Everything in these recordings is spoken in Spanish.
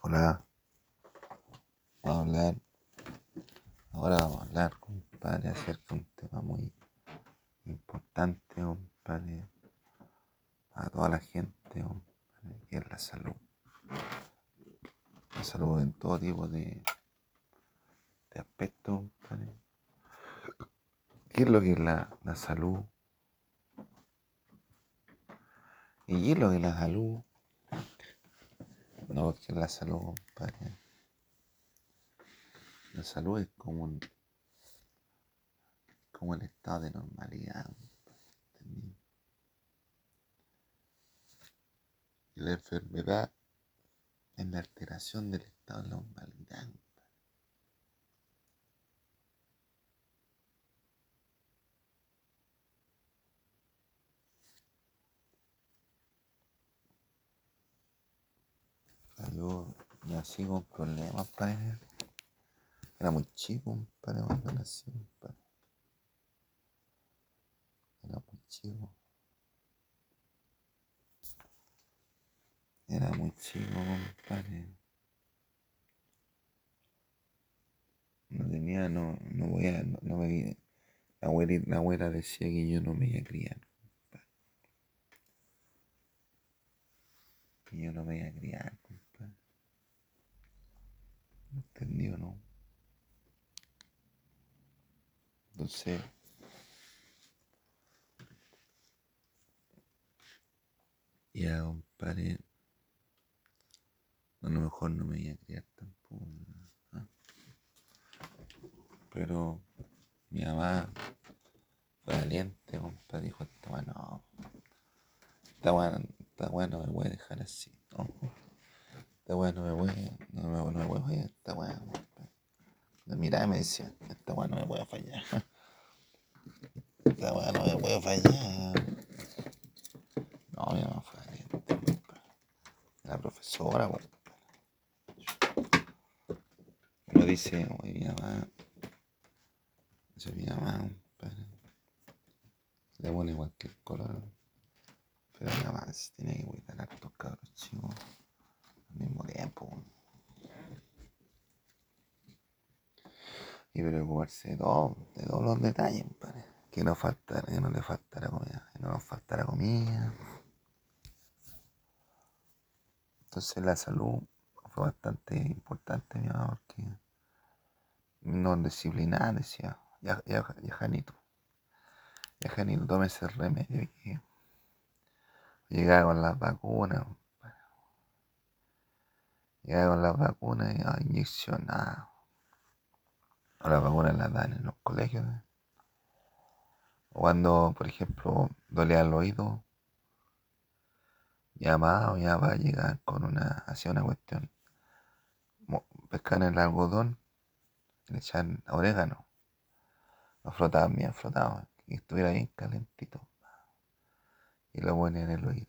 Hola, vamos a hablar, ahora vamos a hablar, compadre, acerca de un tema muy importante, compadre, para toda la gente, compadre, que es la salud. La salud en todo tipo de, de aspectos, compadre. ¿Qué es lo que es la, la salud? ¿Y qué es lo que es la salud? No, porque la salud, compadre. La salud es como un, como el estado de normalidad. compadre. Y la enfermedad es la alteración del estado de normalidad. Yo nací con problemas, padre. Era muy chico, compadre, cuando nací, compadre. Era muy chico. Era muy chico, compadre. No tenía, no, no voy a, no, no me, la abuela, la abuela decía que yo no me iba a criar, compadre. Que yo no me iba a criar. ¿Me entendió, no? Entonces, ya, compadre, a lo mejor no me iba a criar tampoco. Pero mi mamá fue valiente, compadre, dijo, esta weá no, esta weá, esta weá no me voy a dejar así, no. Esta weá no me voy, no me, no me voy a fallar, esta weá, miraba y me decía, esta weá no me puede fallar. Esta weá no me puede fallar. No, mi mamá fue compadre. La profesora, compadre. Uno dice, oye, mi mamá, dice mi mamá, compadre. Le pone cualquier color. Pero mi mamá tiene que cuidar a estos cabros chicos al mismo tiempo. Y preocuparse de todo, de todos los detalles. Que no faltara, que no le faltara comida, que no nos faltara comida. Entonces la salud fue bastante importante, mi mamá, porque no disciplinada, decía, ya, ya, ya Janito, ya Janito, tome ese remedio que llegaba con las vacunas, llegaba con las vacunas y inyeccionadas. O las vacunas las dan en los colegios. ¿eh? Cuando, por ejemplo, dolía el oído, mi mamá o mi papá llegaban con una, hacía una cuestión, pescaban el algodón y le echaban orégano, lo frotaban bien frotado, que estuviera bien calentito, y lo ponían en el oído.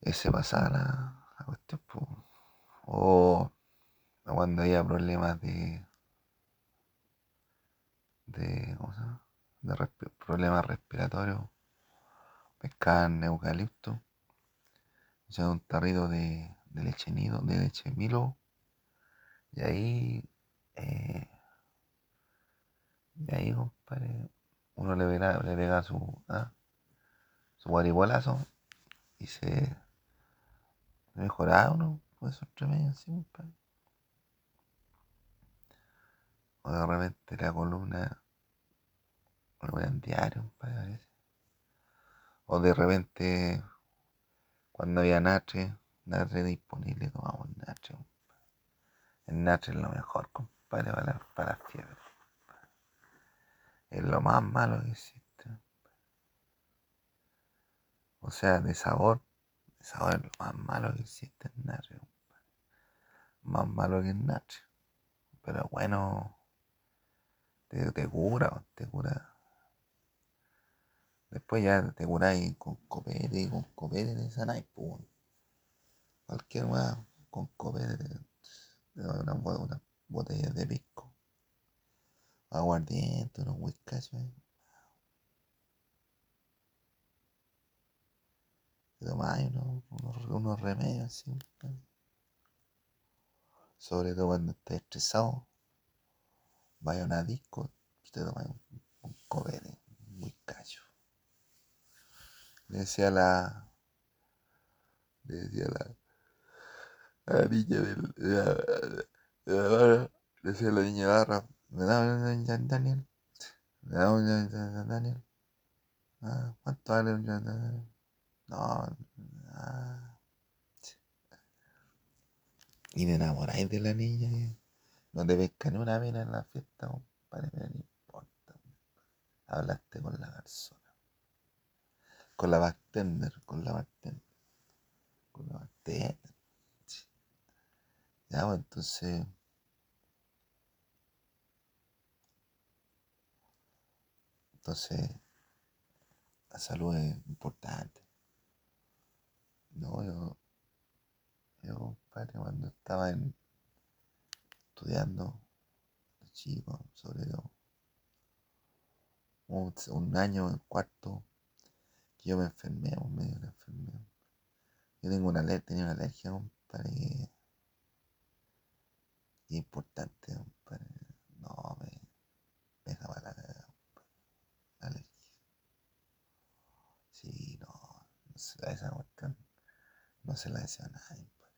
Y se pasaba la cuestión, po. O cuando había problemas de, de, ¿cómo se? De problemas respiratorios, pescaban eucalipto, echaban un tarrito de, de leche nido, de leche Milo, y ahí, eh, y ahí, compadre, uno le pega, le pega su, ah, su guaribolazo y se mejoraba uno, pues esos remedios así, compadre. O de repente la columna, lo compadre, a veces. O de repente, cuando había natri, natri disponible, tomamos compadre. El natri es lo mejor, compadre, para para la fiebre. Es lo más malo que existe. O sea, de sabor, sabor más malo que existe el compadre. Más malo que el natri. Pero bueno, te, te cura, te cura. Después ya te curáis con copete y con copete te sanáis, pues. Cualquier weá con copete te, da una, bo- una botella de pisco. Aguardiente, unos whiskas, Te tomáis unos, unos remedios, sí. Sobre todo cuando estás estresado, vaya a una disco y te tomas un, un copete muy cacho. Le decía la. Le decía la. A la niña del. barra, le decía la niña barra, ¿me da un Daniel? ¿Me da un Daniel? Ah, ¿Cuánto vale un Daniel? No, ah. Y te enamoráis de la niña y no te pesca ni una mina en la fiesta, compadre, pero no importa. Hablaste con la persona. Con la bartender, con la bartender. Con la bartender. Ya, pues entonces. Entonces, la salud es importante. No, yo, yo, compadre, cuando estaba en, estudiando, chico, sobre todo, un, un año en cuarto, que yo me enfermé, me dio una. Yo tengo una tenía una alergia, compadre, que- importante, compadre. No, me, dejaba la la alergia. Sí, no, no se la esa cuestión, no se la deseo a nadie, compadre.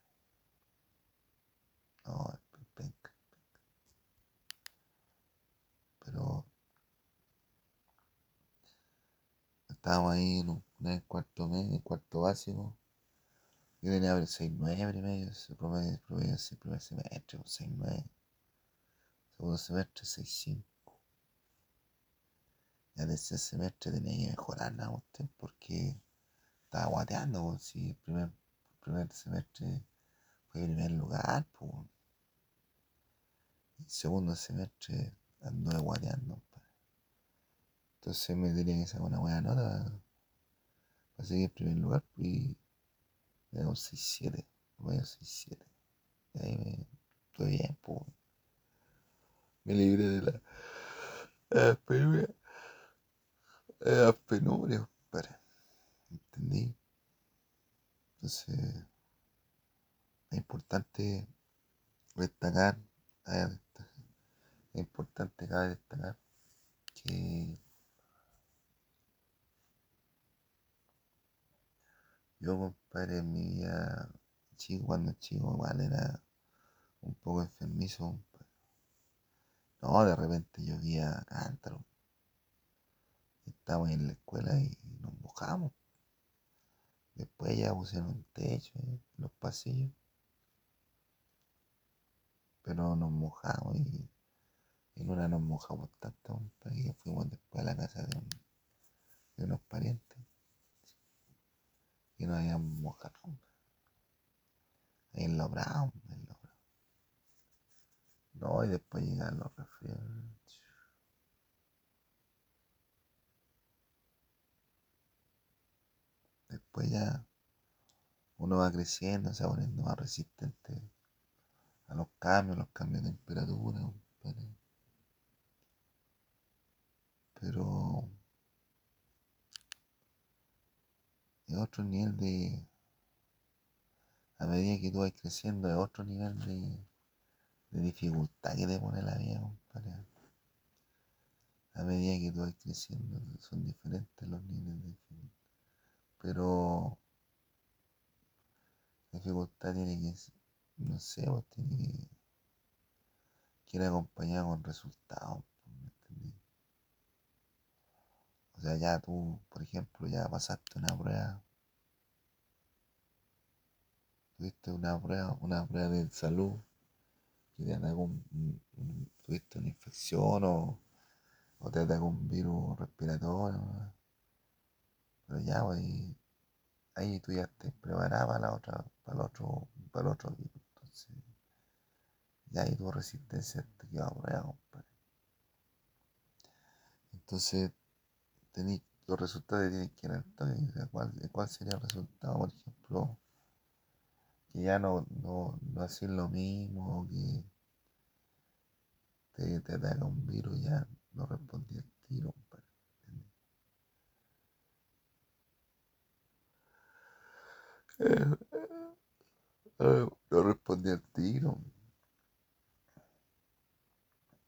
No, es penca, penca. Pero estábamos ahí en, un, en el cuarto medio, el cuarto básico. Yo tenía 6-9 primero, promedio, promedio ese primer semestre, 6-9. Segundo semestre, 6-5. Ya tercer semestre tenía que mejorar la usted porque estaba guateando, po, si el primer, el primer semestre fue primer lugar, pues. Segundo semestre anduve guateando, pa. Entonces me tenía que sacar una buena nota para seguir en primer lugar, pues, y me dio un 6-7, me dio 6-7. Y ahí me estuve bien, pues. Me libré de la, de las penurias. Entonces, es importante destacar, es importante cabe destacar que yo, compadre, en mi vida chico, cuando chico, igual era un poco enfermizo. No, de repente llovía cántaro. Estábamos en la escuela y nos mojamos. Después ya pusieron un techo en los pasillos. Pero nos mojamos y en una nos mojamos tanto, que fuimos después a la casa de, de unos parientes y nos habíamos mojado. Ahí en los Brown, en los Brown. No, y después llegan los resfriados. Después ya uno va creciendo, se va poniendo más resistente a los cambios, los cambios de temperatura, compadre. Pero es otro nivel de. A medida que tú vas creciendo, es otro nivel de, de dificultad que te pone la vida, compadre. A medida que tú vas creciendo, son diferentes los niveles de dificultad. Pero la dificultad tiene que, no sé, pues tiene que, ir acompañada con resultados, pues, ¿me? O sea, ya tú, por ejemplo, ya pasaste una prueba, tuviste una prueba, una prueba de salud, que te atacó un, un- un- tuviste una infección o, o te atacó un virus respiratorio, ¿no? Pero ya, pues, ahí, tú ya estés preparada para para el otro, para el otro virus, entonces, ya ahí tu resistencia te queda a prueba, compadre. Entonces, tení, los resultados tienen que ir al ¿cuál, cuál sería el resultado, por ejemplo? que ya no, no, no haces lo mismo, que te, te ataca un virus, ya no respondí al tiro, ¿entiendes? Ah, no respondí al tiro.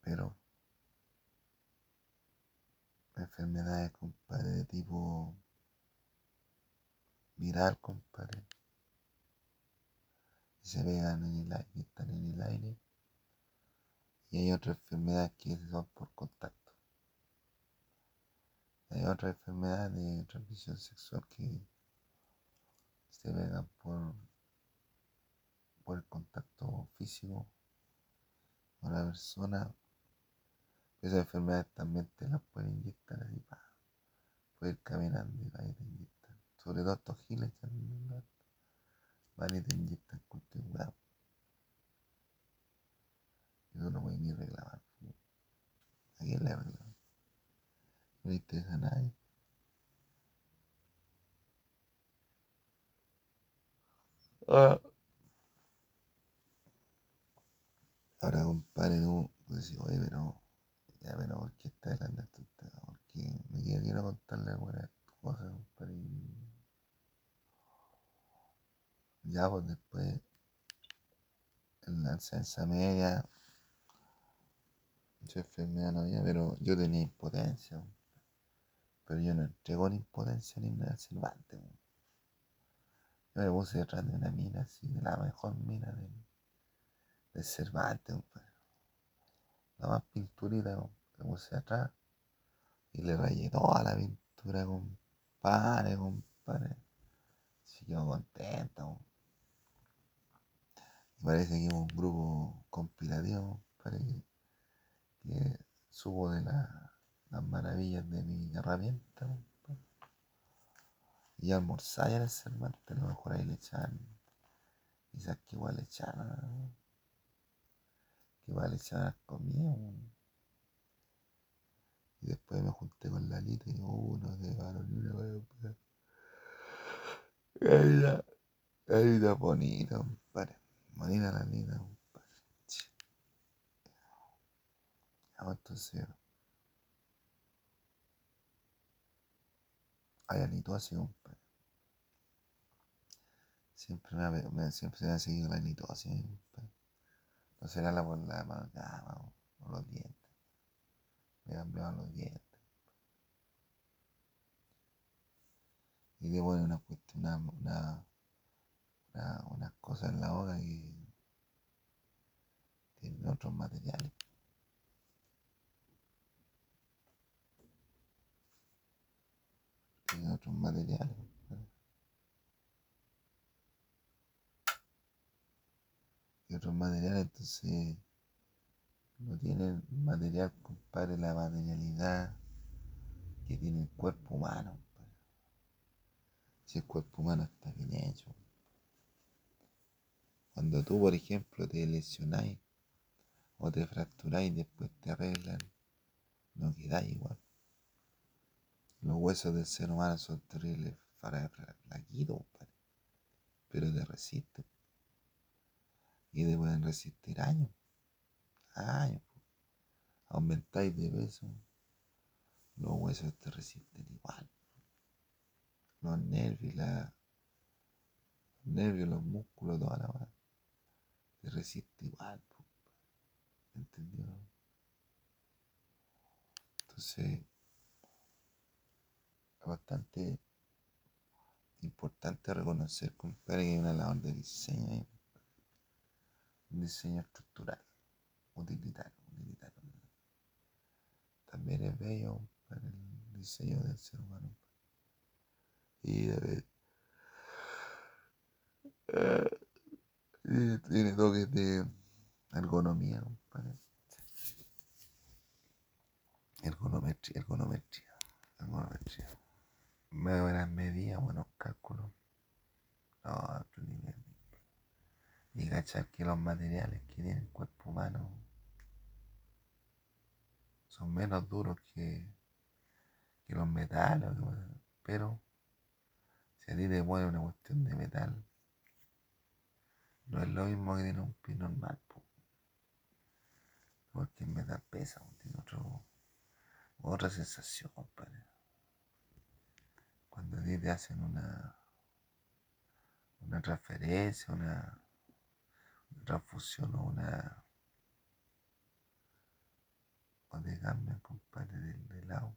Pero enfermedades, compadre, de tipo viral, compadre. Se pegan en el aire, están en el aire. Y hay otras enfermedades que son por contacto. Hay otras enfermedades de transmisión sexual que se pegan por, por el contacto físico con la persona. Esas enfermedades también te las pueden inyectar así, pa. Puedes ir caminando y te inyectan. Sobre todo estos giles que van y te inyectan cualquier weá. Y tú no puedes ni reclamar. ¿A quién le reclama? No le interesa a nadie. Ah. Ahora, compadre, tú puedes decir, oye, pero, ya, pero, ¿por qué está hablando esto? Porque me quiero, quiero contarle buenas cosas, compadre. Ya, pues después, en la enseñanza media, yo enfermedad no había, pero yo tenía impotencia. Pero yo no entré con impotencia ni nada Cervantes. Yo me puse detrás de una mina así, de la mejor mina de, de Cervantes, La más pinturita, me puse atrás y le rayé toda la pintura, compadre, compadre. Así quedó contento. Y parece que hubo un grupo compilativo, parece que supo de las maravillas de mi herramienta. Y en el Cervantes, a lo mejor ahí le echan, quizás que igual le echan, que igual le echan comida. Y después me junté con la Lita y uno de y una Ahí está, ahí está bonito, compadre. Bonita la Lita, compadre. Entonces, hay anitosis, compadre. Siempre me, siempre se me ha seguido la anitosis, compadre. No será la por la amalgama o los dientes. Me cambiaban los dientes. Y le ponen una una, una, una, unas cosas en la boca que tienen otros materiales. Otros materiales. Y otros materiales, entonces no tienen material, compadre, la materialidad que tiene el cuerpo humano. Si el cuerpo humano está bien hecho. Cuando tú, por ejemplo, te lesionáis o te fracturáis y después te arreglan, no quedáis igual. Los huesos del ser humano son terribles flaquitos, pero te resisten. Y te pueden resistir años. Años. Aumentáis de peso, los huesos te resisten igual. Los nervios, la, los nervios, los músculos, toda la hora. Te resiste igual. ¿Entendió? Entonces, es bastante importante reconocer, compadre, que hay una labor de diseño un diseño estructural, utilitario, utilitario. También es bello para el diseño del ser humano. Y debe, eh, tiene toques de ergonomía, compadre. Ergonometría, ergonometría, ergonometría. Buenas medidas, buenos cálculos. No, otro nivel. Y cachar que los materiales que tiene el cuerpo humano son menos duros que, que los metales, pero si a ti te mueve una cuestión de metal, no es lo mismo que tiene un pin normal, porque el metal pesa, tiene otro, otra sensación, padre. Te hacen una, una transferencia, una, transfusión o una o te cambian, compadre, del, del.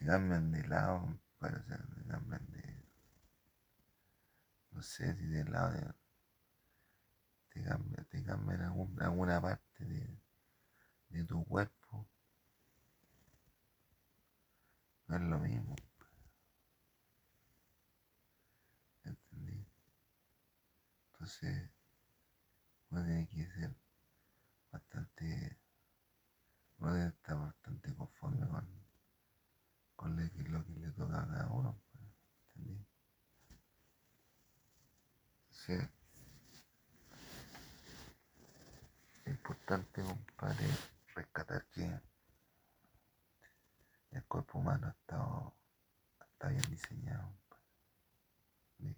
Te cambian de lado, compadre, o sea, te cambian de. No sé si del lado de. Te cambian, te cambian algún, alguna parte de, de tu cuerpo. No es lo mismo. ¿Entendí? Entonces, uno tiene que ser bastante, uno debe estar bastante conforme con, con lo que, le toca a cada uno. pues. Entonces, es importante, compadre, rescatar que el cuerpo humano ha estado, está bien diseñado. compadre. Bien,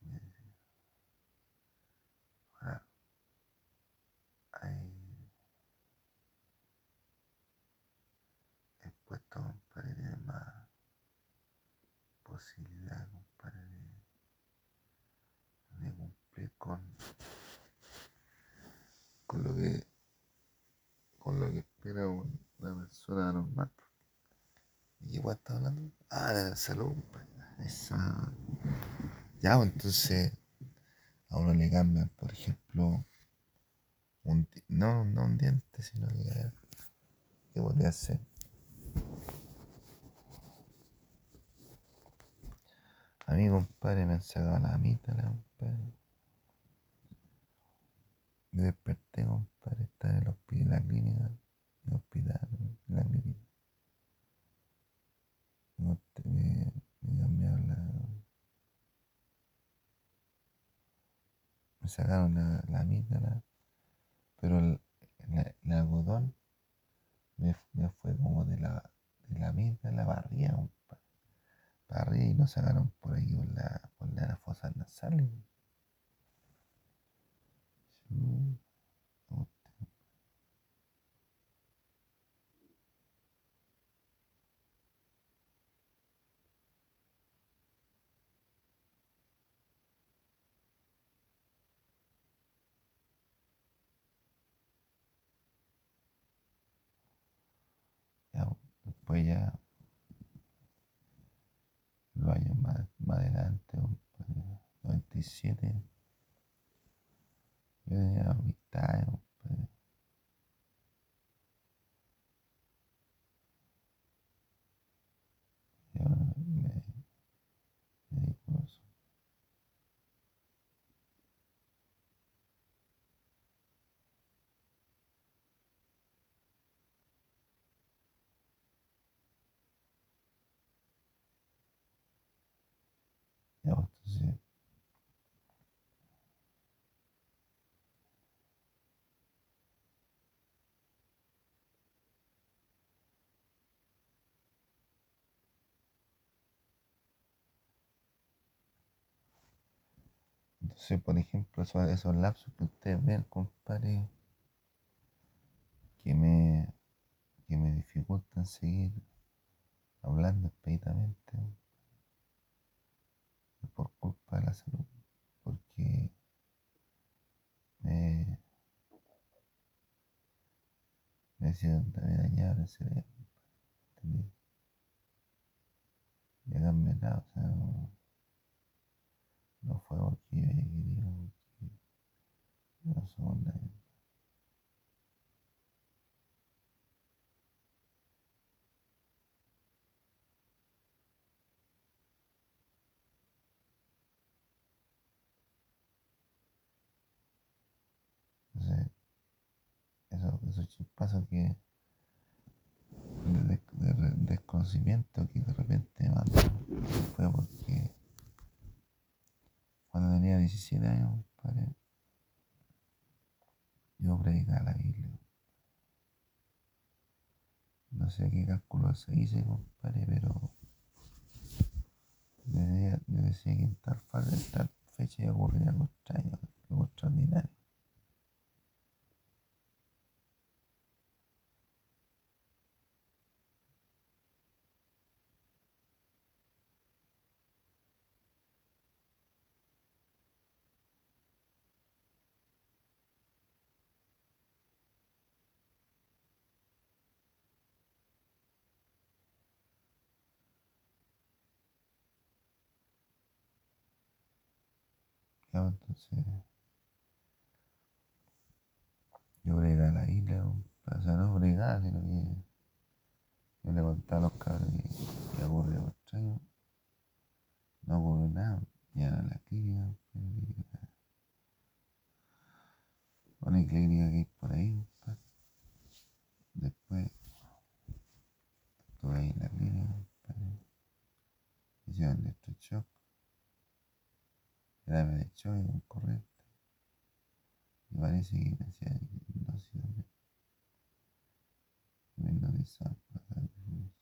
bien diseñado. Ahora, hay expuesto, compadre, tiene más posibilidad, de, cumplir con, con lo que con lo que espera un- una persona normal. ¿Y qué está hablando? Ah, la salud, compadre. Esa. Ya, pues, entonces a uno le cambian, por ejemplo, un no, no un diente, sino que ¿qué podría ser? A mí, compadre, me han sacado la amígdala, compadre. Me desperté, compadre, estaba en en la clínica, en el hospital, en la clínica. Me, me, me la... Me sacaron la, la pero el, el algodón me, me fue como de la, de la amígdala compadre. Para arriba y lo sacaron por ahí por la, por la fosa nasal. Después ya los años más, más adelante, compadre, 97, yo tenía 20 años, compadre. Yo me, me dedico a eso. Ya, pues, entonces, por ejemplo, esos, esos lapsos que ustedes ven, compadre, que me, que me dificultan seguir hablando expeditamente, por culpa de la salud, porque me, me hicieron dañar el cerebro, ¿entendí? Y acá me da, o sea, no fue yo haya querido, porque no somos nadie. Entonces, eso, esos que de, de- desconocimiento que de repente me mandó fue porque cuando tenía 17 años, compadre, yo predicaba la Biblia. No sé qué cálculo se hice, compadre, pero yo decía, que en tal, en tal fecha y ocurre algo extraño, algo extraordinario. Entonces, yo bregué a la isla, o sea, no bregar, sino que yo le los cabros y, y ocurre. No ocurrió nada, ya a la clínica que hay por ahí, compadre. Después estuve ahí en la clínica, compadre. Hicieron electroshock. Era me de choque con corriente. Y parece que me hacía hipnosis también.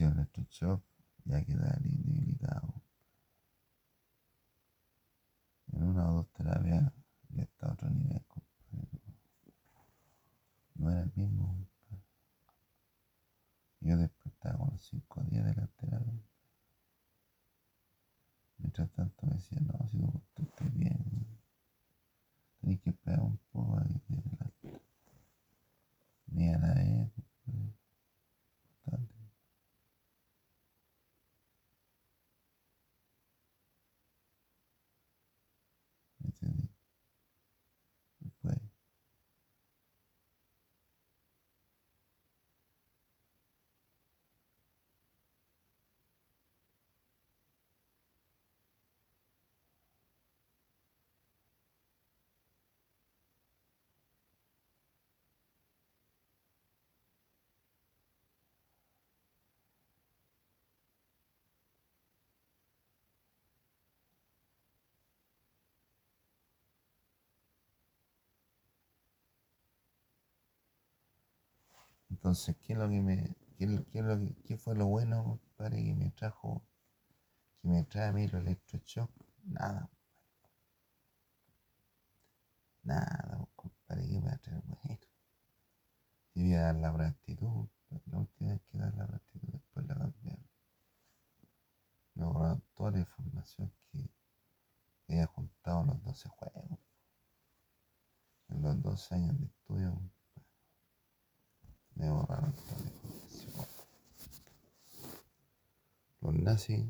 Saber de entonces hicieron electroshock, ya quedaba debilitado. En una o dos terapias ya está a otro nivel. No era el mismo, compadre. Yo después estaba con los cinco días de la terapia. Mientras tanto me decía, no, si tú, estás bien, tenés que esperar un poco a que. Ni a la vez. Bastante. ¿Me entendí? Después, entonces, ¿qué es lo que me, qué, qué lo que- qué fue lo bueno, compadre, que me trajo, que me trae a mí el electroshock? Nada, nada, compadre, que me va a traer bueno. Si voy a dar la practitud, la última vez que dar la practitud, después la cambiaron. Me borraron toda la información que que había juntado en los 12 juegos. En los 12 años de estudio, toda la información. Los nazis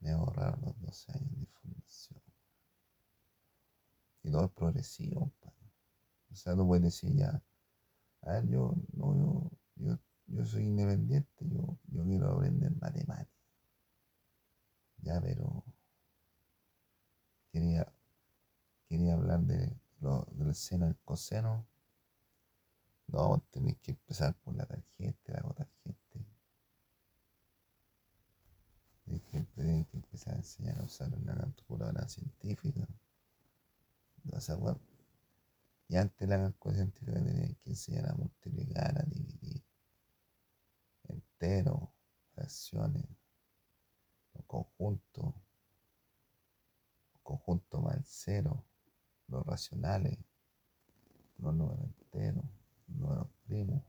me borraron los 12 años de información. Y todo es progresivo, compadre. O sea, tú puedes decir ya, a ver, yo, no, yo, yo, yo soy independiente, yo, yo quiero aprender matemáticas. Ya, pero quería, quería hablar de lo, del seno y el coseno. No, tenés que empezar por la tangente, la cotangente. Tenés que, que empezar a enseñar a usar una calculadora científica. O sea, bueno, y antes la calculadora científica tenías que enseñar a multiplicar, a dividir, enteros, fracciones, los conjuntos, los conjuntos más cero, los racionales, los números enteros, números primos.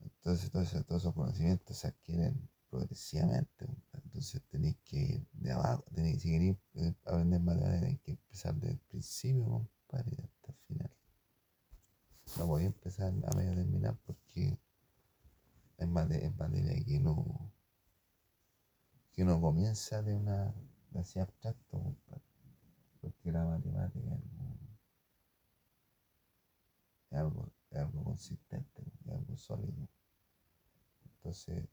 Entonces, todos esos conocimientos se adquieren progresivamente. Entonces, tenéis que ir de abajo, tenéis que seguir eh, aprender matemáticas, tenéis que empezar desde el principio, compadre, hasta el final. No voy a empezar a medio terminar porque es mate- es materia que no, que no comienza de una, de así abstracto, compadre. Porque la matemática es es algo, algo consistente, es algo sólido. Entonces,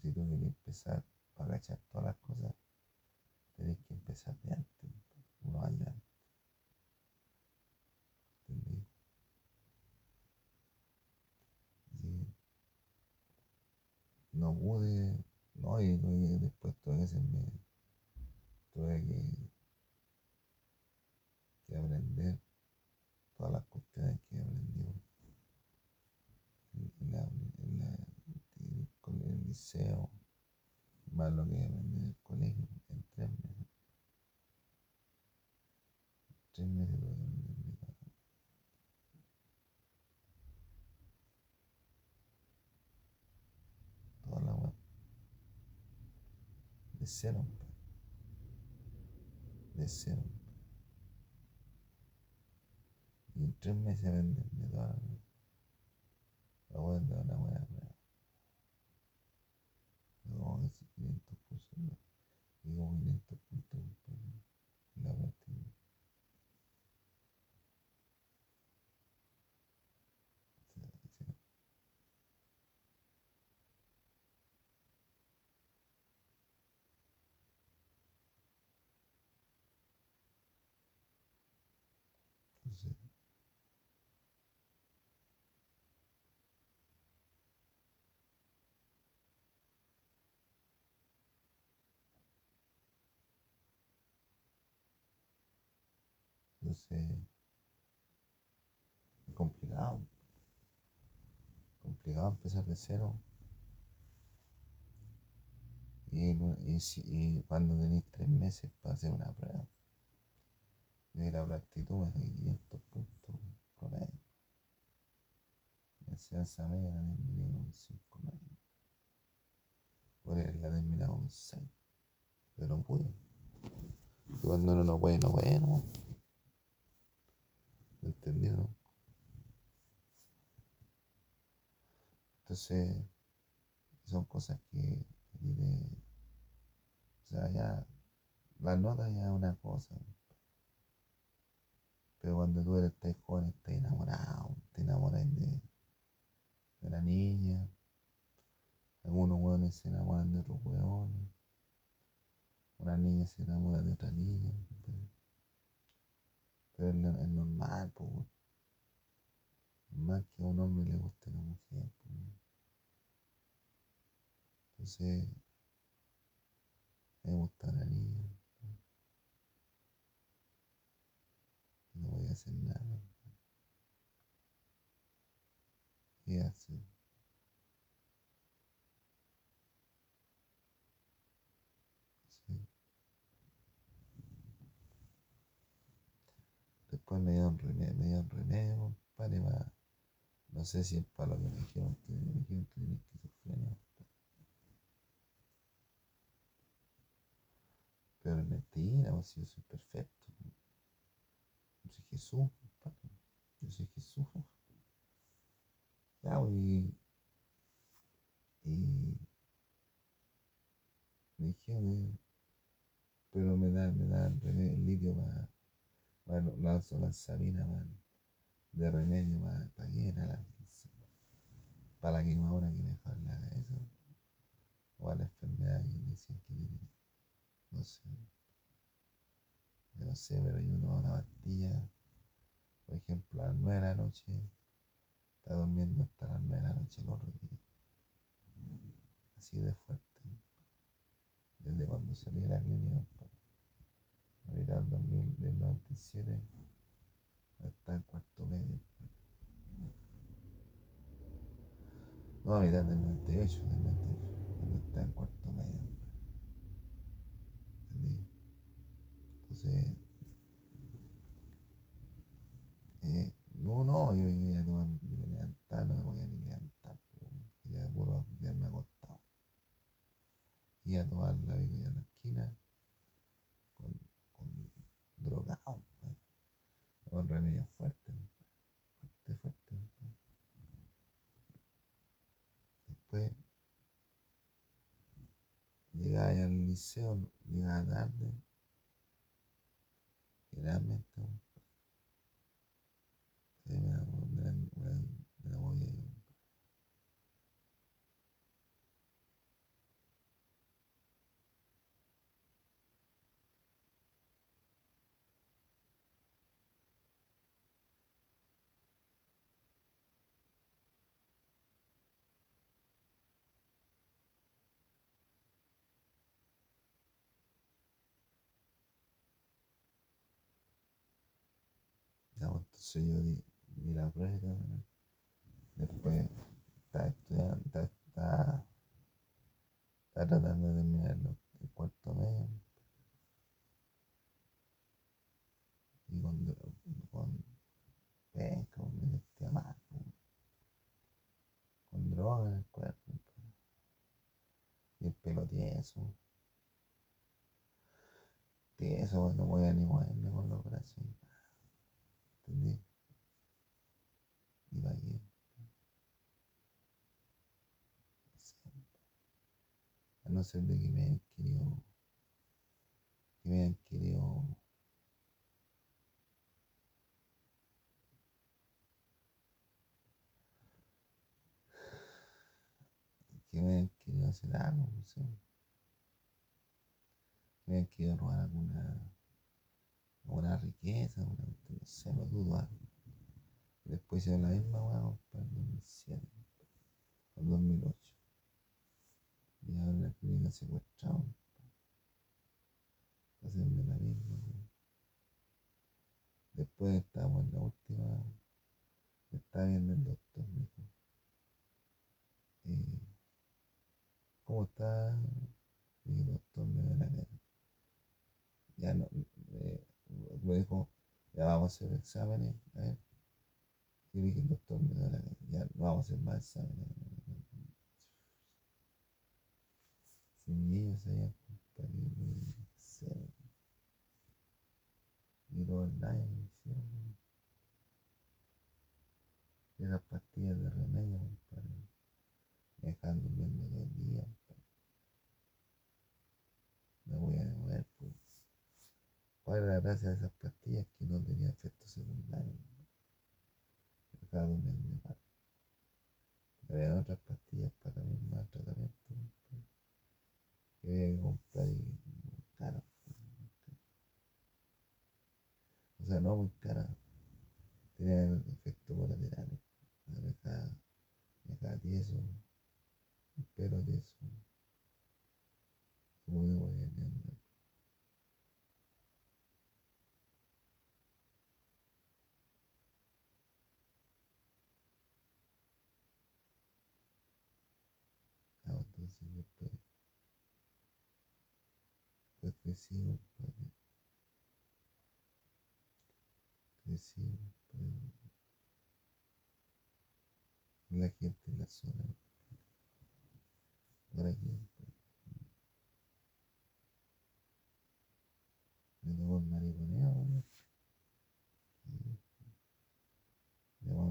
si tú quieres empezar para cachar todas las cosas, tenés que empezar de antes, unos años No pude, no, y después todas me tuve que, que aprender todas las cuestiones que liceo, más lo que aprendí en el colegio, en tres meses. Tres meses tuve que aprenderme todo. Toda. De cero, de. Y en tres meses aprenderme toda la web. De prueba. Como que 500 cursos, ¿no? Y como 500 puntos en la entonces, es complicado, complicado empezar de cero. Y, y y cuando tenéis tres meses para hacer una prueba, de la aptitud es de 500 puntos promedio. La enseñanza media la terminé con 5 medio. Por él la terminé con 6. Pero no pude. Y cuando uno no puede, no puede, ¿no? ¿Me entendió, no? Entonces, son cosas que. O sea, ya, la nota ya es una cosa. Pero cuando tú eres tan joven, estás enamorado, te enamoras de, de la niña. Algunos hueones se enamoran de otros hueones. Una niña se enamora de otra niña. Pero es, es normal, pues. Más que a un hombre le guste la mujer. pues. Entonces, me gusta la niña. No voy a hacer nada. Y así. Sí. Después me dieron remedio, me dieron remedio, compadre, para- no sé si es para lo que me dijeron que me dijeron que tenía esquizofrenia. Pero es mentira, pues yo soy perfecto. Yo soy Jesús, compadre. Yo soy Jesús. Ya, y, y me dijeron, eh, pero me da, me da el el litio para, bueno, lanzo la salina para, de remedio para, para llenar la, para la quemadura que mejor le haga eso. O a la enfermedad que dicen que tiene. No sé. Yo no sé, pero yo tomo una pastilla, por ejemplo, a las 9 de la noche, está durmiendo hasta las 9 de la noche el otro. Así de fuerte. Desde cuando salí de la clínica, ahorita el 2000, del 97, hasta el cuarto medio. No, a mitad del 98, del 98, cuando está en cuarto medio. ¿Entendí? Entonces, eh, no, no, yo iba a tomar, yo me levantaba, no me podía ni levantar, quería puro quedarme acostado. Iba a tomar la bebida en la esquina con, con drogado, pues, con remedio fuerte, fuerte, fuerte. Después llegaba al liceo, llegaba tarde, generalmente, pues, me la, me la, me la, me la voy a ir. Di, di la prueba y. Después estaba estudiando, estaba- estaba tratando de terminar el cuarto medio. Y con, con penca, pues, me sentía mal, pues, con droga en el cuerpo. pues. Y el pelo tieso. Tieso, pues, no podía ni moverme con los brazos. ¿Entendí? Y para qué. No sé. A no ser de que me hayan querido, que me hayan querido, que me hayan querido hacer algo, no sé. Que me hayan querido robar alguna, alguna riqueza, alguna, no sé, lo dudo. ah. Después hicieron la misma hueá para el 2007, o el 2008. Y ahora la clínica secuestrado. Hacerme la misma. Después estábamos en la última, me estaba viendo el doctor, me dijo, eh, ¿cómo está? Y el doctor me dio la cara. Ya no, me dijo, ya vamos a hacer exámenes, a ver. Y que el doctor me dio la cara, ya no vamos a hacer más exámenes. Sin ellos allá, compadre, y cero. Y el daño me hicieron. Esas pastillas de remedio, me dejan durmiendo todo el día, compadre. Me voy a demorar, pues. ¿Cuál era la gracia de esas pastillas? Que no tenía efectos secundarios. Dejaba durmiendo mal. Había otras pastillas para el mismo tratamiento, compadre, que había que comprar y muy caras. O sea, no muy caras. Tenían efectos colaterales. Me dejaba, tieso, el pelo tieso. Como no podía ni andar. Ah, entonces después, después crecí, compadre. Crecí, compadre. La gente en la zona. Aquí, compadre. Me tocó el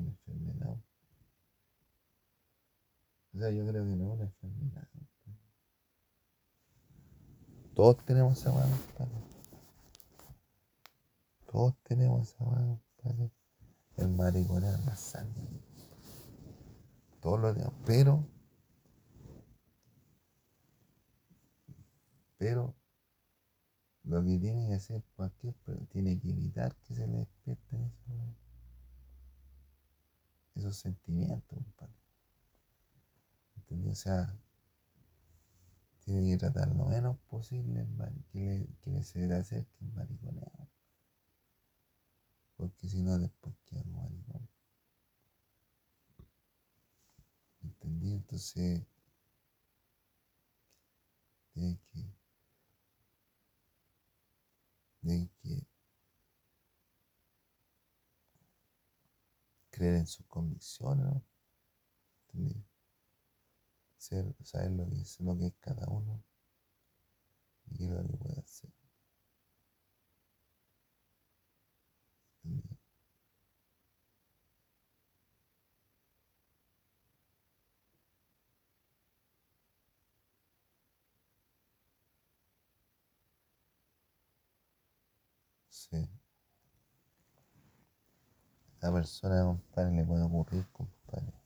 enfermedad. O yo creo que no. compadre. Todos tenemos esa weá, compadre. Todos tenemos esa weá, compadre. El mariconeo en la sangre. Todos lo tenemos. Pero, pero, lo que tiene que hacer cualquier tiene que evitar que se le despierten esos, esos sentimientos, compadre. ¿Entendí? O sea, tiene que tratar lo menos posible que, le, que le se le acerque el mariconeo. Porque si no, después queda como maricón. ¿Entendí? Entonces, tiene que, tiene que creer en sus convicciones, ¿no? ¿Entendí? Ser, saber lo que es, lo que es cada uno y lo que puede hacer. Sí. A persona, compadre, le puede ocurrir, compadre.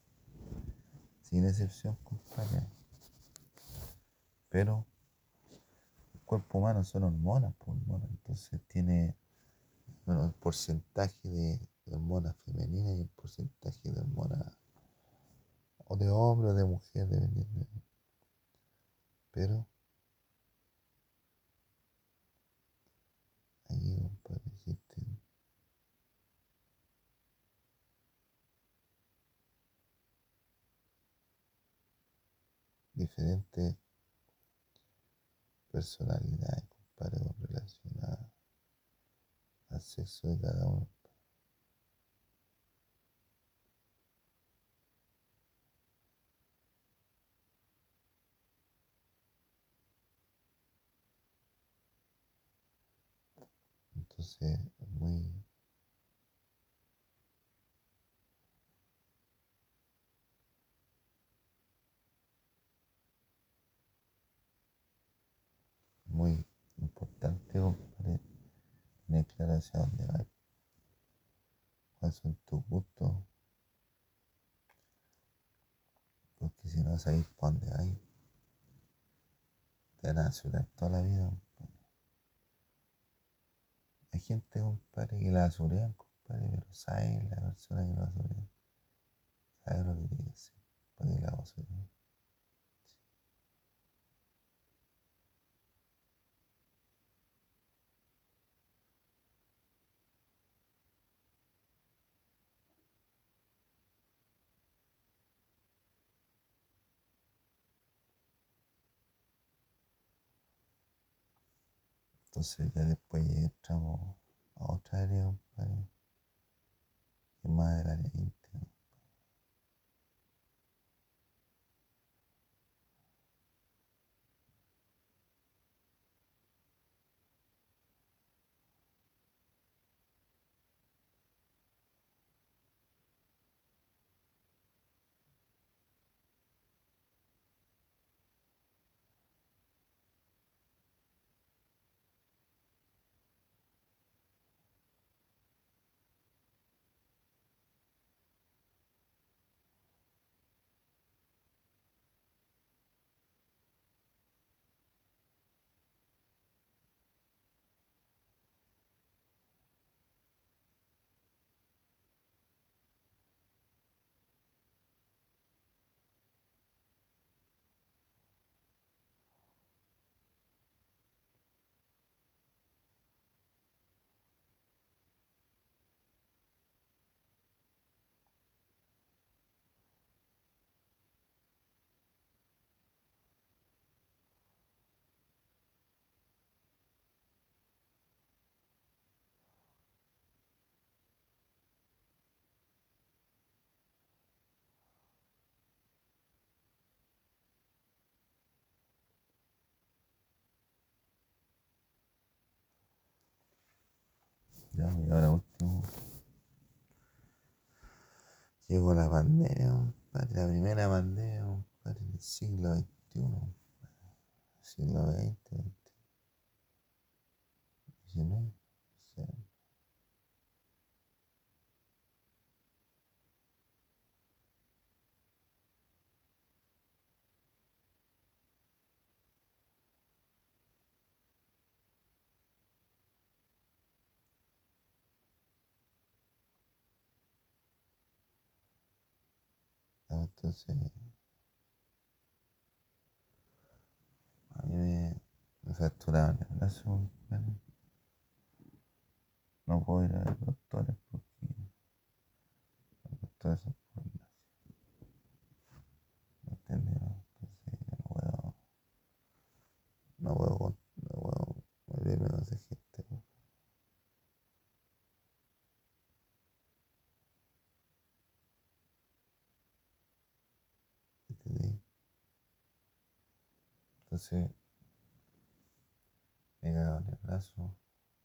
Sin excepción, compadre. Pero el cuerpo humano son hormonas, pues. Entonces tiene bueno, el porcentaje de hormonas femeninas y el porcentaje de hormonas o de hombre o de mujer, dependiendo. Pero aquí, compadre, existen diferentes personalidades, compadre, relacionadas al sexo de cada uno. Entonces, muy muy importante, compadre, tener claro hacia dónde va. ¿Cuáles son tus gustos? Porque si no sabéis para dónde vais, te van a toda la vida. Hay gente, compadre, que la asurean, compadre, pero sabe la persona que lo asurea. Sabe lo que tiene que hacer para que la asuren. Entonces ya después entramos a otra área, compadre, que es más del. Llegó la pandemia, compadre, la primera pandemia, compadre, del siglo XXI, compadre. Siglo XX, XIX, Entonces, a mí me, me fracturaron el brazo. No puedo ir a los doctores porque por ignacia. ¿Me entiendes? no? Entonces, yo no puedo, no puedo, con- no puedo meterme con esa gente, po. ¿entendí? Entonces, me cagaron el brazo,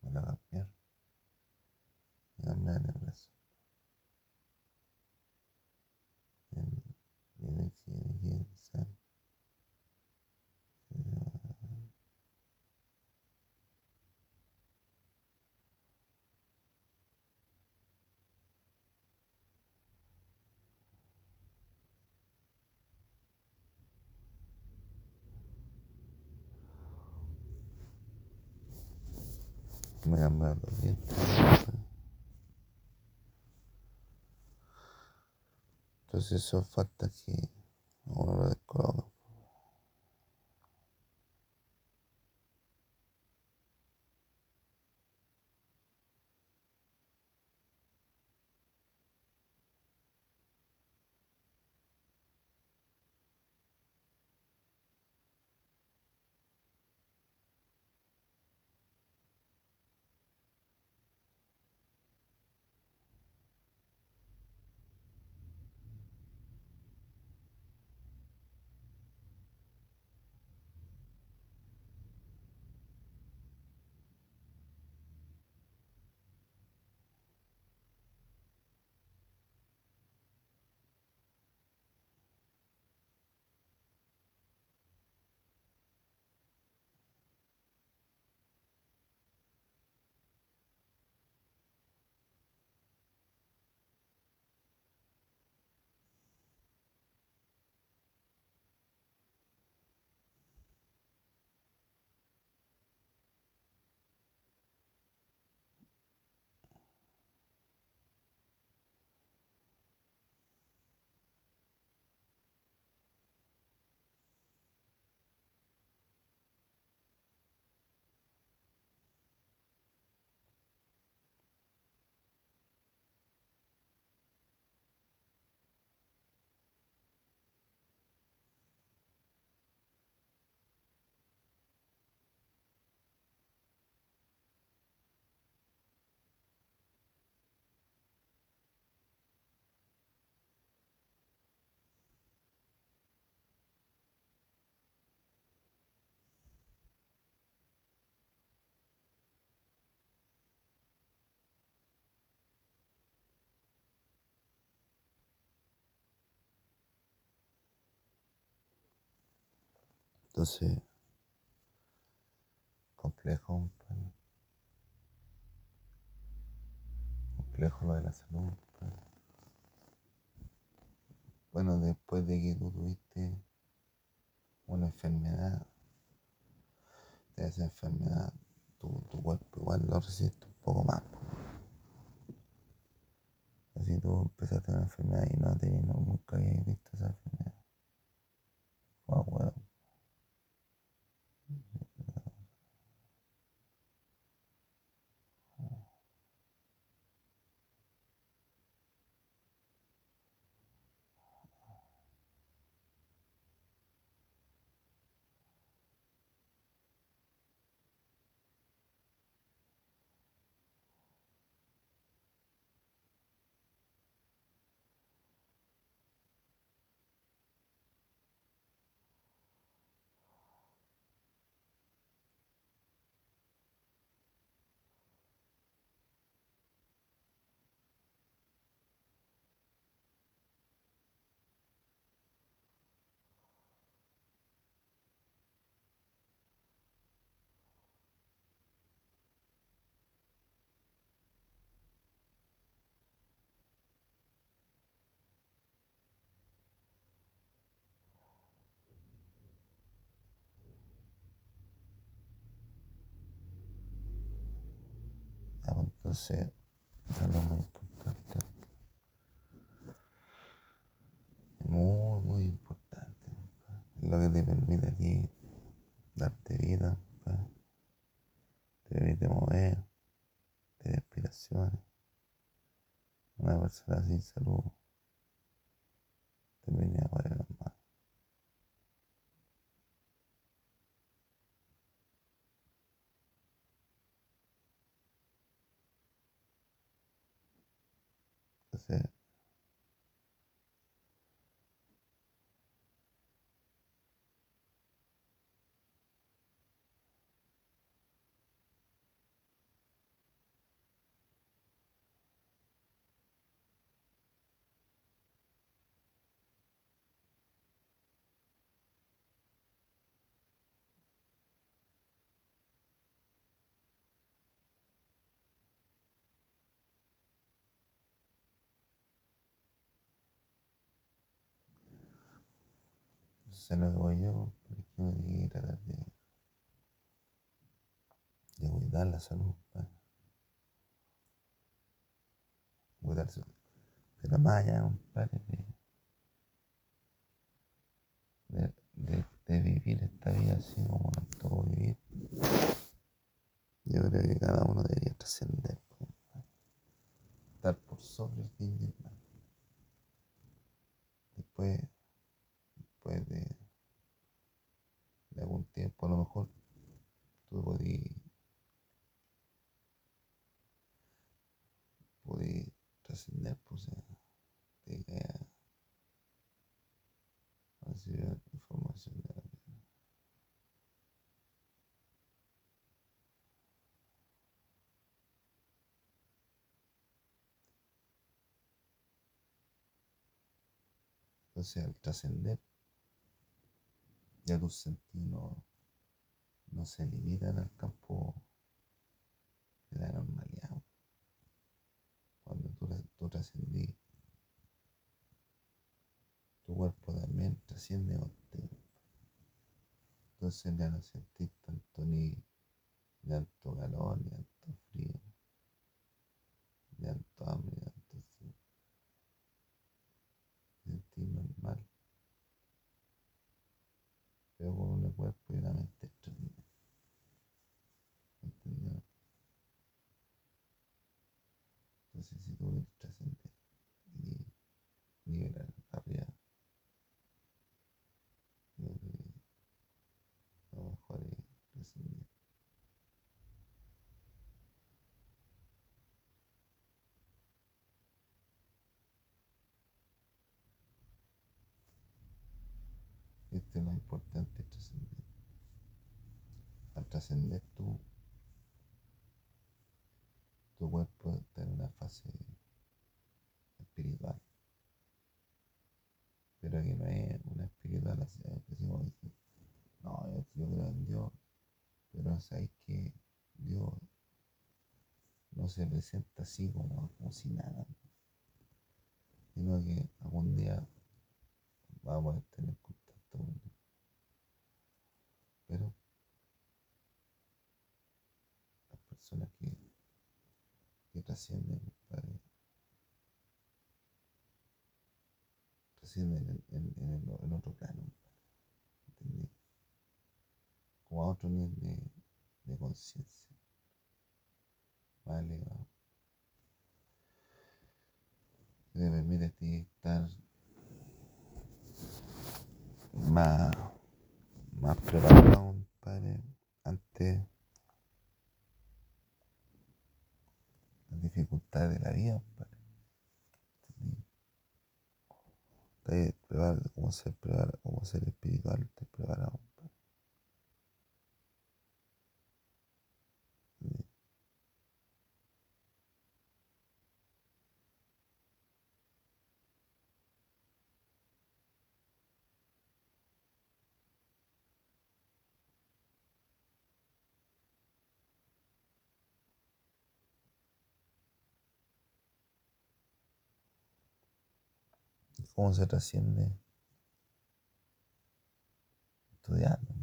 me lo cambiaron, me cambiaron el brazo. En, en, en, en, en, me cambiaron los dientes. Entonces eso falta que uno lo descoloca. Entonces, complejo, complejo lo de la salud. Bueno, después de que tú tuviste una enfermedad, de esa enfermedad, tu, tu cuerpo igual lo resiste un poco más. Así tú empezaste una enfermedad y no tenías, nunca visto esa enfermedad. Wow. Entonces, es muy importante. Muy, muy importante. Lo que te permite a ti darte vida, te permite mover, te respiraciones. Una persona sin salud te viene a poner las manos. Entonces, se lo digo yo, porque uno tiene que tratar de, de cuidar la salud. Cuidarse. Pero más allá, compadre, de, de, de, de vivir esta vida así como nos tocó vivir. Yo creo que cada uno debería trascender, estar por sobre el mal. Después, después de, algún tiempo, a lo mejor tú podías, podías trascender, pues, o te información de la vida. Entonces, al trascender, ya tus sentidos no, se limitan al campo de la normalidad. Cuando tú, tú tu cuerpo también trasciende contigo. Entonces ya no sentís tanto ni tanto calor, ni tanto frío, ni tanto hambre, ni tanto sed. Sentís normal. Pero con una mente extraordinaria. ¿Entendido? Entonces si tú quieres trascender y liberar arriba, yo creo que lo mejor es trascender. Es lo importante, trascender. Al trascender tú, tu cuerpo está en una fase espiritual. Pero que no es una espiritual así, como decir, No, yo, yo creo en Dios, pero sabéis que Dios no se presenta así como, como si nada, sino que algún día vamos a tener Pero las personas que, que trascienden, compadre, trascienden en, en, en, el- en otro plano, ¿entendí? Como a otro nivel de, de conciencia, más elevado. que te a ti estar más, más preparado, compadre, ante las dificultades de la vida, compadre. Estás preparado como ser, como ser espiritual, estás preparado, compadre. ¿entendí? ¿Y ¿Cómo se trasciende? Estudiando,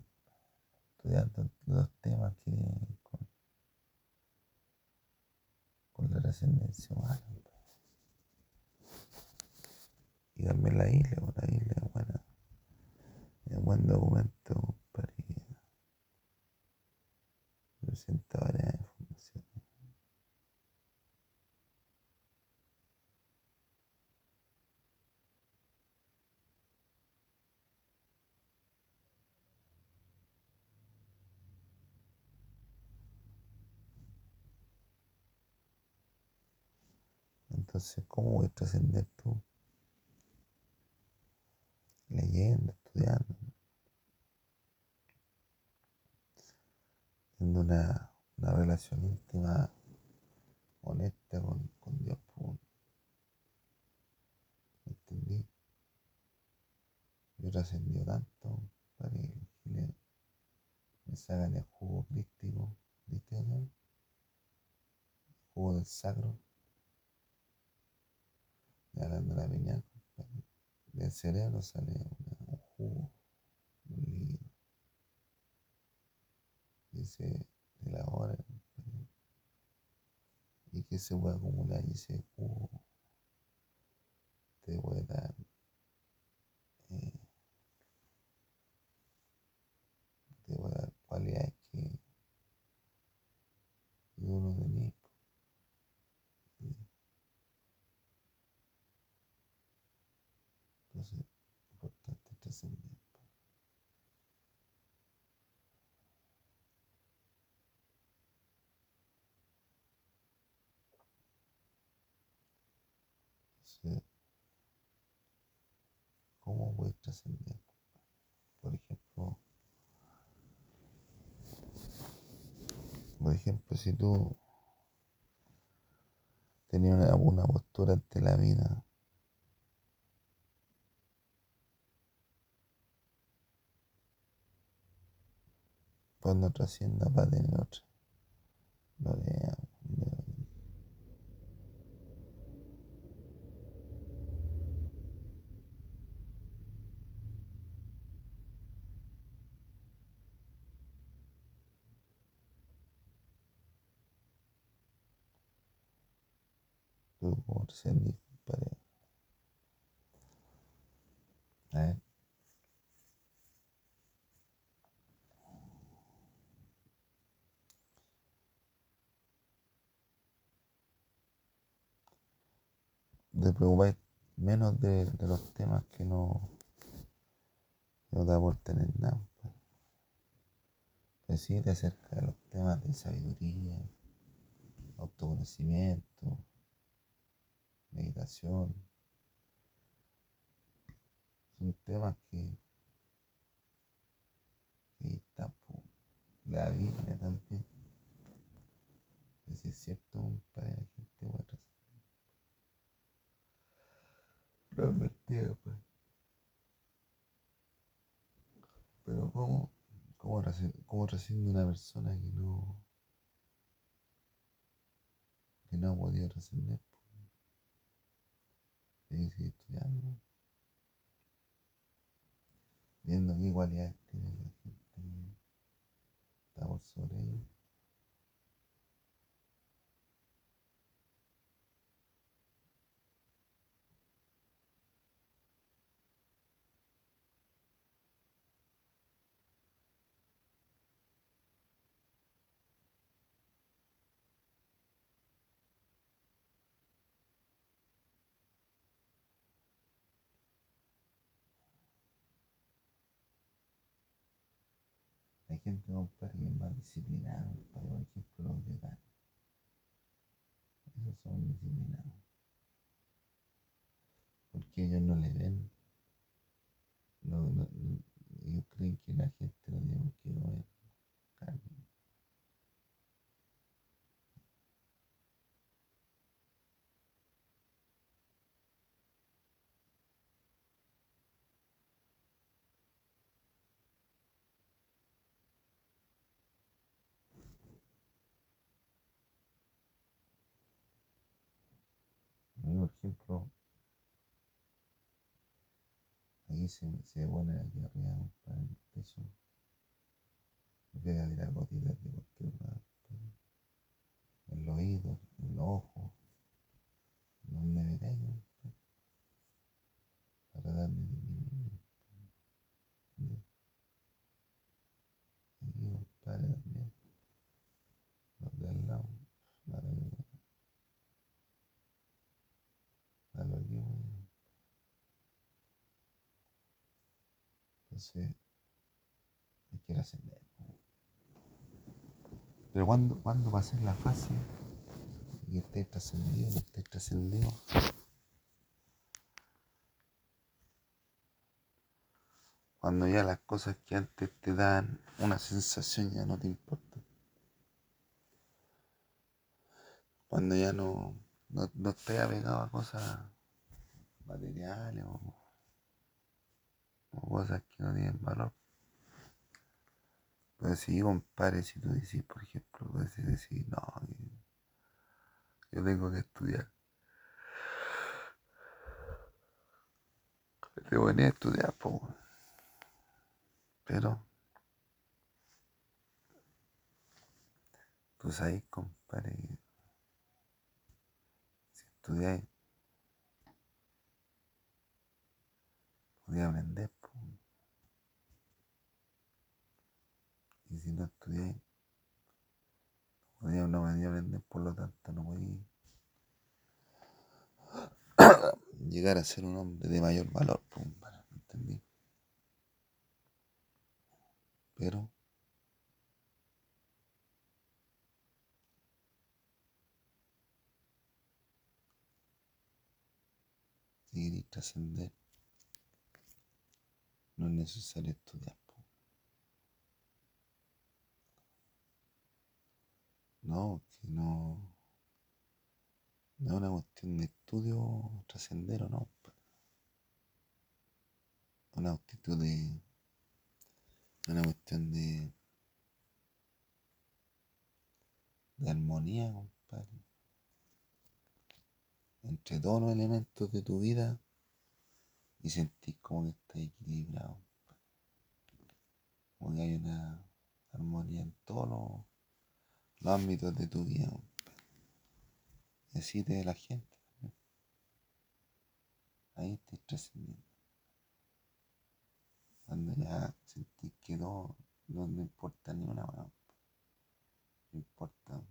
estudiando los temas que con, con la trascendencia humana. compadre. Y también la isla, pues, la isla buena, es buen documento, compadre, que varias informaciones. Entonces, ¿cómo voy a trascender tú? Leyendo, estudiando, teniendo una, una relación íntima, honesta con, con Dios, pues, ¿me entendí? Yo trascendió tanto para que me sacan el jugo crístico, ¿viste? El jugo del sacro, la piña, del cerebro sale un jugo, un líquido. La hora, compadre, y que se puede acumular y ese jugo te puede dar eh, te puede dar cualidades que, que uno tenía. Entonces, importante trascender. Entonces, ¿cómo voy trascender? Por ejemplo, por ejemplo, si tú tenías una, una postura ante la vida, cuando trascienda para tener otra. Lo de, de- trascendís, compadre. A te preocupáis menos de, de los temas que no, no te aporten en nada. Pero sí te acerca de los temas de sabiduría, autoconocimiento, meditación. Son temas que, que por la Biblia también. Pues es cierto, compadre, la gente pues. Pero ¿cómo? otra siendo una persona que no, que no podido trascender. Tiene que seguir estudiando, viendo qué cualidades tiene la gente que está por sobre ellos. Hay gente, compadre, que más disciplinada, por ejemplo, los veganos. Esos son disciplinados. Porque ellos no le ven. No, no, ellos creen que la gente no tiene qué comer carne. A mí, por ejemplo, se, se pone aquí arriba para el peso. Me pega de las gotitas de cualquier lado. En los oídos, en los ojos, los nevereños. Para darme disminuir. Aquí, compadre, también. Los de al lado. Nada que que voy. Entonces, hay que ascender. Pero cuando, cuando va a ser la fase y esté trascendido, esté trascendido, cuando ya las cosas que antes te dan una sensación ya no te importan. Cuando ya no, no, no apegado a cosas materiales o, o cosas que no tienen valor. Pues sí, compadre, si tú decís, por ejemplo, puedes decir, no, yo tengo que estudiar. Te voy a estudiar, po. Pero, tú sabes, compadre, si estudiáis, podía aprender, Y si no estudiáis, podía, no podía aprender, por lo tanto no podía llegar a ser un hombre de mayor valor, compadre, ¿me entendí? Pero si queréis trascender, no es necesario estudiar. No, que no, no es una cuestión de estudio trascender o no. Una actitud de, una cuestión de, de armonía, compadre. Entre todos los elementos de tu vida y sentir como que estás equilibrado. Como que hay una armonía en todos los, los ámbitos de tu vida. te ve la gente. Ahí estás trascendiendo. Cuando ya sentís que no, no, no importa ni una weá. No importa.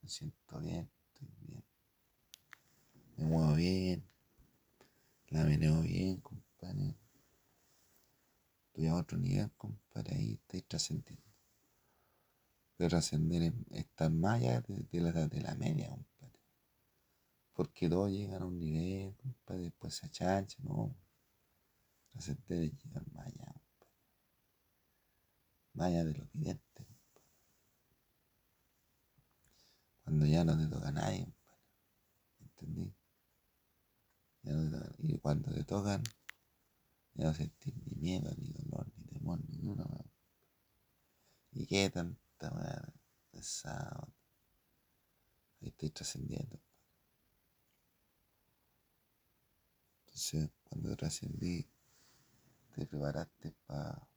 Me siento bien, estoy bien. Me muevo bien. La meneo bien, compadre. Estoy a otro nivel, compadre. Ahí estáis trascendiendo. Pero trascender es estar más allá de, de la, de la media, compadre. Porque todos llegan a un nivel, compadre, después se achanchan, no. Trascender es llegar más allá, compadre. De lo evidente, compadre. Cuando ya no te toca a nadie, compadre. ¿Entendí? Ya no Y cuando te tocan, ya no sentís ni miedo, ni dolor, ni temor, ni una weá. ¿Y qué tanta weá pesado? Ahí estoy trascendiendo. Entonces, cuando trascendí, te preparaste para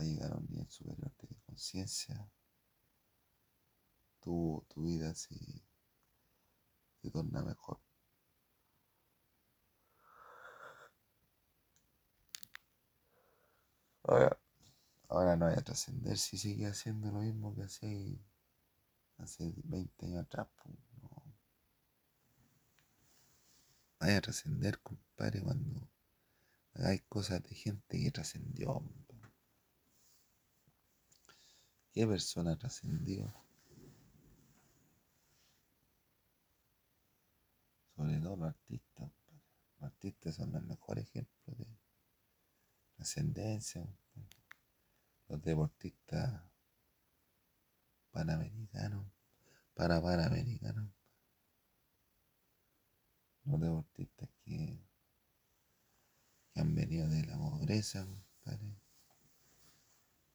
llegar a un nivel superior de conciencia. Tu, tu vida se, se torna mejor. Ahora, ahora no voy a trascender si sigue haciendo lo mismo que hacía hace 20 años atrás. no. Vaya a trascender, compadre, cuando hagáis cosas de gente que trascendió. ¿Qué persona trascendió? Sobre todo los artistas. Los artistas son los mejores ejemplos de trascendencia. Los deportistas panamericanos, para panamericanos. Los deportistas que, que han venido de la pobreza, compadre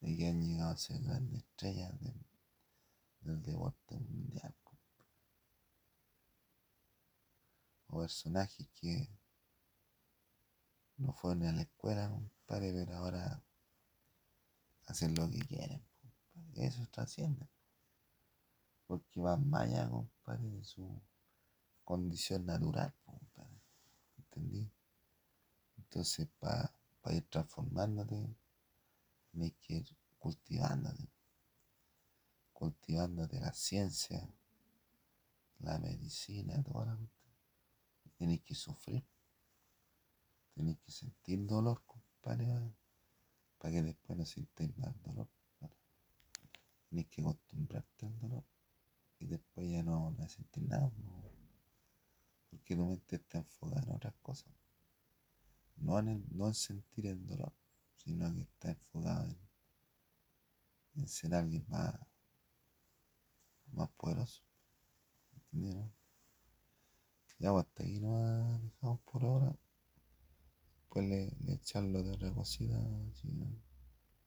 y que han llegado a ser grandes estrellas del, del deporte mundial. O personajes que no fueron a la escuela, compadre, pero ahora hacen lo que quieren. Compadre. Eso trasciende. Porque van más allá, compadre, de su condición natural, compadre. ¿Entendí? Entonces, para ir transformándote, tienes que ir cultivándote, cultivándote la ciencia, la medicina, toda la Tienes que sufrir, tienes que sentir dolor, compadre, para que después no sientas más dolor. Tienes que acostumbrarte al dolor y después ya no, no sentir nada, porque tu mente está enfocada en otras cosas, no en, no en sentir el dolor sino que está enfocado en, ser alguien más, más poderoso. ¿Entendieron? Ya, pues hasta aquí nos dejamos por ahora. Después le, le echarlo de cosita.